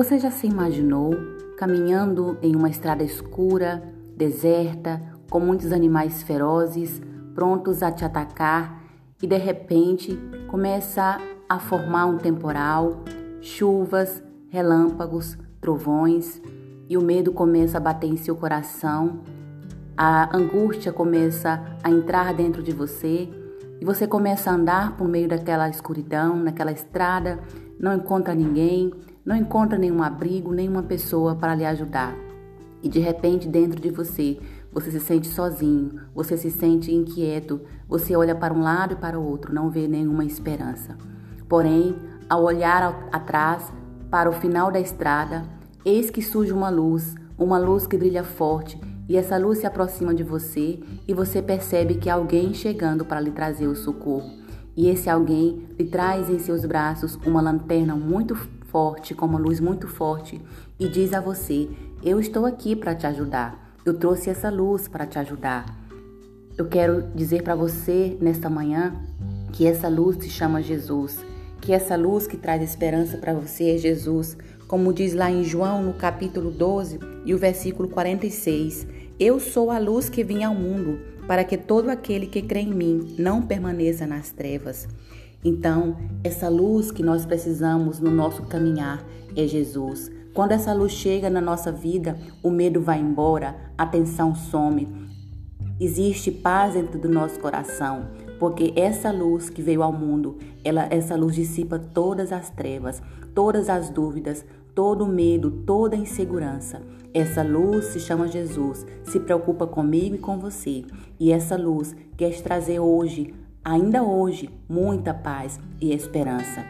Você já se imaginou caminhando em uma estrada escura, deserta, com muitos animais ferozes, prontos a te atacar, e de repente começa a formar um temporal, chuvas, relâmpagos, trovões, e o medo começa a bater em seu coração, a angústia começa a entrar dentro de você e você começa a andar por meio daquela escuridão, naquela estrada, não encontra ninguém, não encontra nenhum abrigo, nenhuma pessoa para lhe ajudar. E de repente, dentro de você, você se sente sozinho, você se sente inquieto, você olha para um lado e para o outro, não vê nenhuma esperança. Porém, ao olhar atrás, para o final da estrada, eis que surge uma luz, uma luz que brilha forte, e essa luz se aproxima de você e você percebe que alguém chegando para lhe trazer o socorro. E esse alguém lhe traz em seus braços uma lanterna muito forte, com uma luz muito forte, e diz a você: Eu estou aqui para te ajudar. Eu trouxe essa luz para te ajudar. Eu quero dizer para você nesta manhã que essa luz se chama Jesus, que essa luz que traz esperança para você é Jesus, como diz lá em João no capítulo 12 e o versículo 46. Eu sou a luz que vim ao mundo, para que todo aquele que crê em mim não permaneça nas trevas. Então, essa luz que nós precisamos no nosso caminhar é Jesus. Quando essa luz chega na nossa vida, o medo vai embora, a tensão some. Existe paz dentro do nosso coração, porque essa luz que veio ao mundo, ela, essa luz dissipa todas as trevas, todas as dúvidas, todo o medo, toda a insegurança. Essa luz se chama Jesus, se preocupa comigo e com você. E essa luz quer trazer hoje ainda hoje, muita paz e esperança.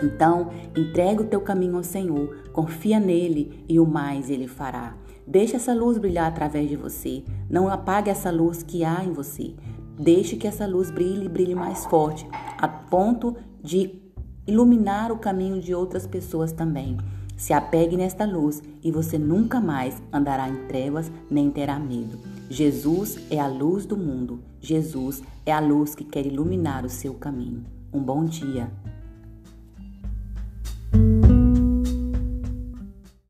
Então, entrega o teu caminho ao Senhor, confia nele e o mais ele fará. Deixe essa luz brilhar através de você. Não apague essa luz que há em você. Deixe que essa luz brilhe e brilhe mais forte, a ponto de iluminar o caminho de outras pessoas também. Se apegue nesta luz e você nunca mais andará em trevas nem terá medo. Jesus é a luz do mundo. Jesus é a luz que quer iluminar o seu caminho. Um bom dia.